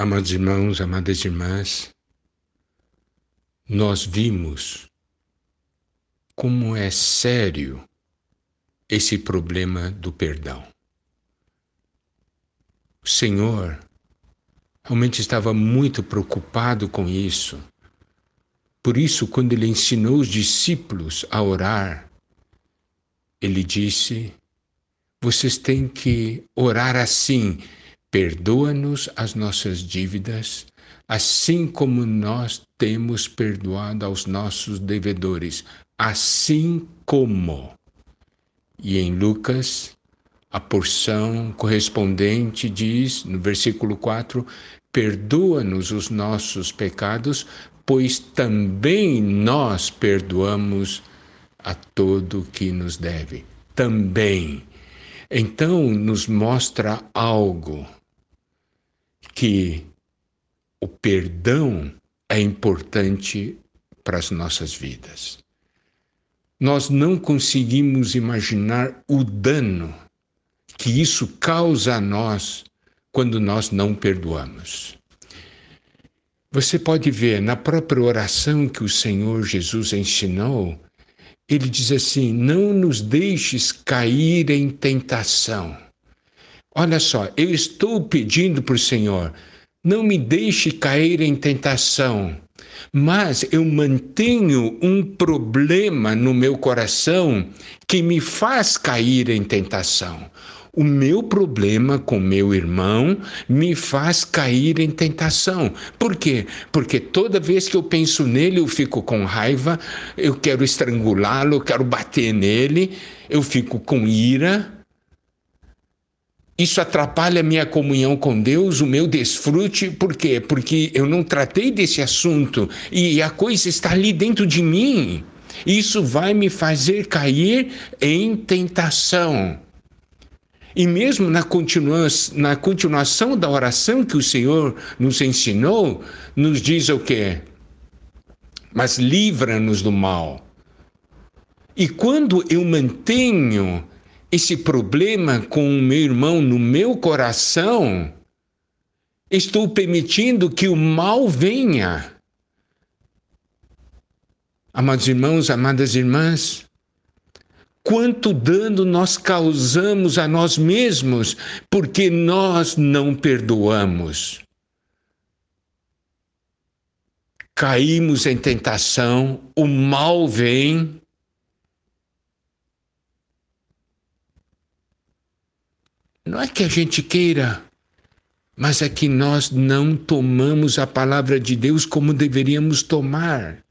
Amados irmãos, amadas irmãs, nós vimos como é sério esse problema do perdão. O Senhor realmente estava muito preocupado com isso. Por isso, quando ele ensinou os discípulos a orar, ele disse: vocês têm que orar assim Perdoa-nos as nossas dívidas, assim como nós temos perdoado aos nossos devedores, assim como. E em Lucas, a porção correspondente diz, no versículo 4, perdoa-nos os nossos pecados, pois também nós perdoamos a todo que nos deve. Também. Então, nos mostra algo que o perdão é importante para as nossas vidas. Nós não conseguimos imaginar o dano que isso causa a nós quando nós não perdoamos. Você pode ver na própria oração que o Senhor Jesus ensinou, ele diz assim: Não nos deixes cair em tentação Olha só, eu estou pedindo para o Senhor, não me deixe cair em tentação, mas eu mantenho um problema no meu coração que me faz cair em tentação. O meu problema com meu irmão me faz cair em tentação. Por quê? Porque toda vez que eu penso nele, eu fico com raiva, eu quero estrangulá-lo, quero bater nele, eu fico com ira isso atrapalha a minha comunhão com Deus, o meu desfrute, por quê? Porque eu não tratei desse assunto e a coisa está ali dentro de mim. Isso vai me fazer cair em tentação. E mesmo na, continua na continuação da oração que o Senhor nos ensinou, nos diz o quê? Mas livra-nos do mal. E quando eu mantenho esse problema com o meu irmão no meu coração, estou permitindo que o mal venha. Amados irmãos, amadas irmãs, quanto dano nós causamos a nós mesmos porque nós não perdoamos. Caímos em tentação, o mal vem, Não é que a gente queira, mas é que nós não tomamos a palavra de Deus como deveríamos tomar.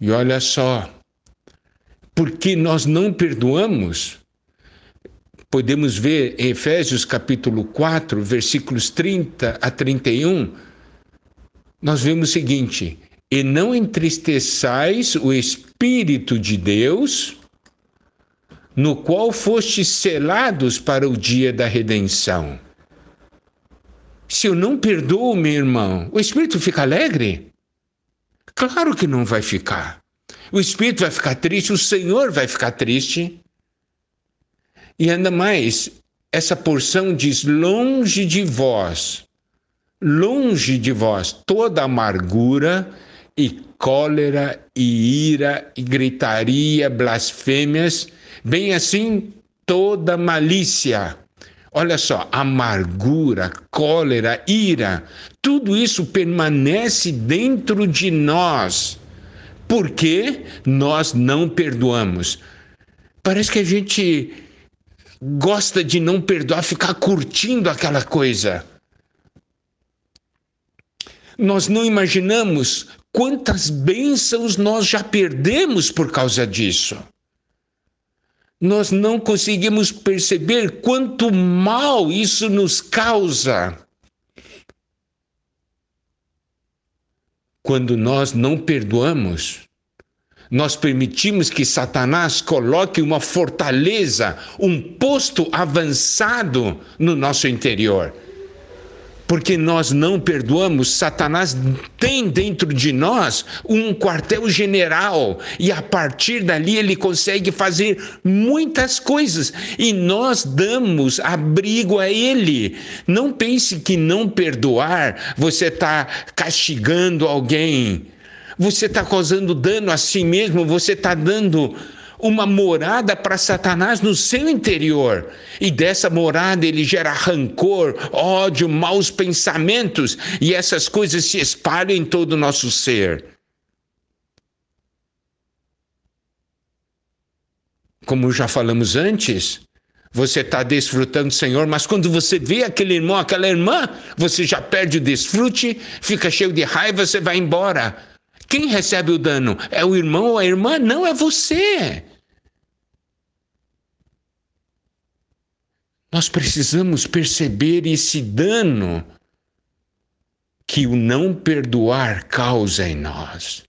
E olha só, porque nós não perdoamos, podemos ver em Efésios capítulo 4, versículos 30 a 31, nós vemos o seguinte: E não entristeçais o Espírito de Deus, no qual fostes selados para o dia da redenção. Se eu não perdoo meu irmão, o espírito fica alegre? Claro que não vai ficar. O espírito vai ficar triste, o Senhor vai ficar triste. E ainda mais, essa porção diz: longe de vós, longe de vós toda amargura e cólera e ira e gritaria, blasfêmias Bem assim, toda malícia. Olha só, amargura, cólera, ira, tudo isso permanece dentro de nós. Porque nós não perdoamos. Parece que a gente gosta de não perdoar, ficar curtindo aquela coisa. Nós não imaginamos quantas bênçãos nós já perdemos por causa disso nós não conseguimos perceber quanto mal isso nos causa. Quando nós não perdoamos, nós permitimos que Satanás coloque uma fortaleza, um posto avançado no nosso interior. Porque nós não perdoamos, Satanás tem dentro de nós um quartel-general e a partir dali ele consegue fazer muitas coisas. E nós damos abrigo a ele. Não pense que não perdoar você está castigando alguém, você está causando dano a si mesmo, você está dando uma morada para Satanás no seu interior. E dessa morada ele gera rancor, ódio, maus pensamentos, e essas coisas se espalham em todo o nosso ser. Como já falamos antes, você está desfrutando do Senhor, mas quando você vê aquele irmão, aquela irmã, você já perde o desfrute, fica cheio de raiva, você vai embora. Quem recebe o dano? É o irmão ou a irmã? Não, é você. Nós precisamos perceber esse dano que o não perdoar causa em nós.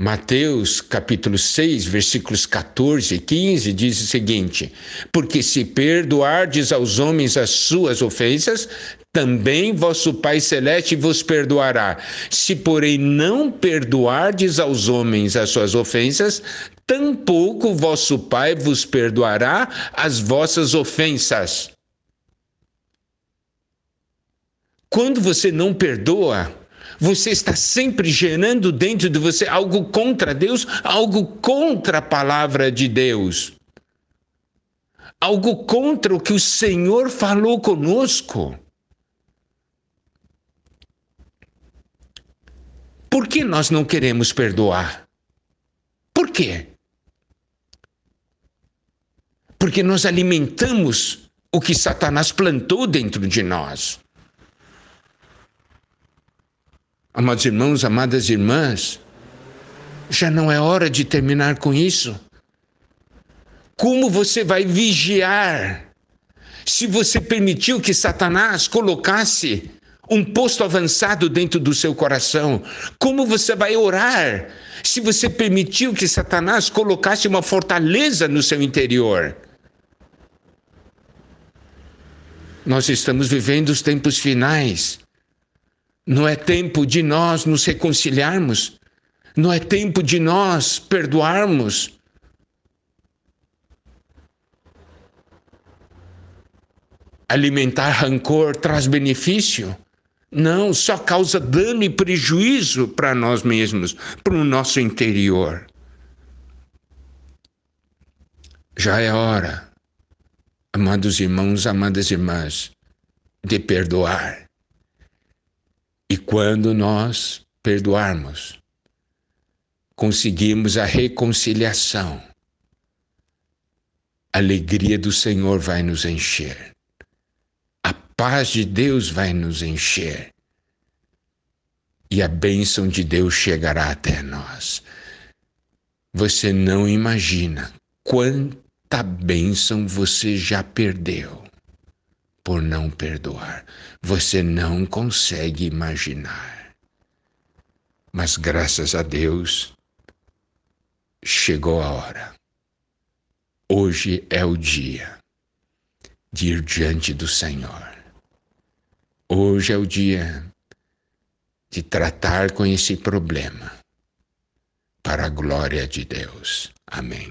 Mateus capítulo 6, versículos 14 e 15 diz o seguinte: Porque se perdoardes aos homens as suas ofensas, também vosso Pai Celeste vos perdoará. Se, porém, não perdoardes aos homens as suas ofensas, tampouco vosso Pai vos perdoará as vossas ofensas. Quando você não perdoa, você está sempre gerando dentro de você algo contra Deus, algo contra a palavra de Deus. Algo contra o que o Senhor falou conosco. Por que nós não queremos perdoar? Por quê? Porque nós alimentamos o que Satanás plantou dentro de nós. Amados irmãos, amadas irmãs, já não é hora de terminar com isso. Como você vai vigiar se você permitiu que Satanás colocasse um posto avançado dentro do seu coração? Como você vai orar se você permitiu que Satanás colocasse uma fortaleza no seu interior? Nós estamos vivendo os tempos finais. Não é tempo de nós nos reconciliarmos. Não é tempo de nós perdoarmos. Alimentar rancor traz benefício? Não, só causa dano e prejuízo para nós mesmos, para o nosso interior. Já é hora, amados irmãos, amadas irmãs, de perdoar e quando nós perdoarmos, conseguimos a reconciliação, a alegria do Senhor vai nos encher, a paz de Deus vai nos encher e a bênção de Deus chegará até nós. Você não imagina quanta bênção você já perdeu por não perdoar. Você não consegue imaginar. Mas graças a Deus, chegou a hora. Hoje é o dia de ir diante do Senhor. Hoje é o dia de tratar com esse problema para a glória de Deus. Amém.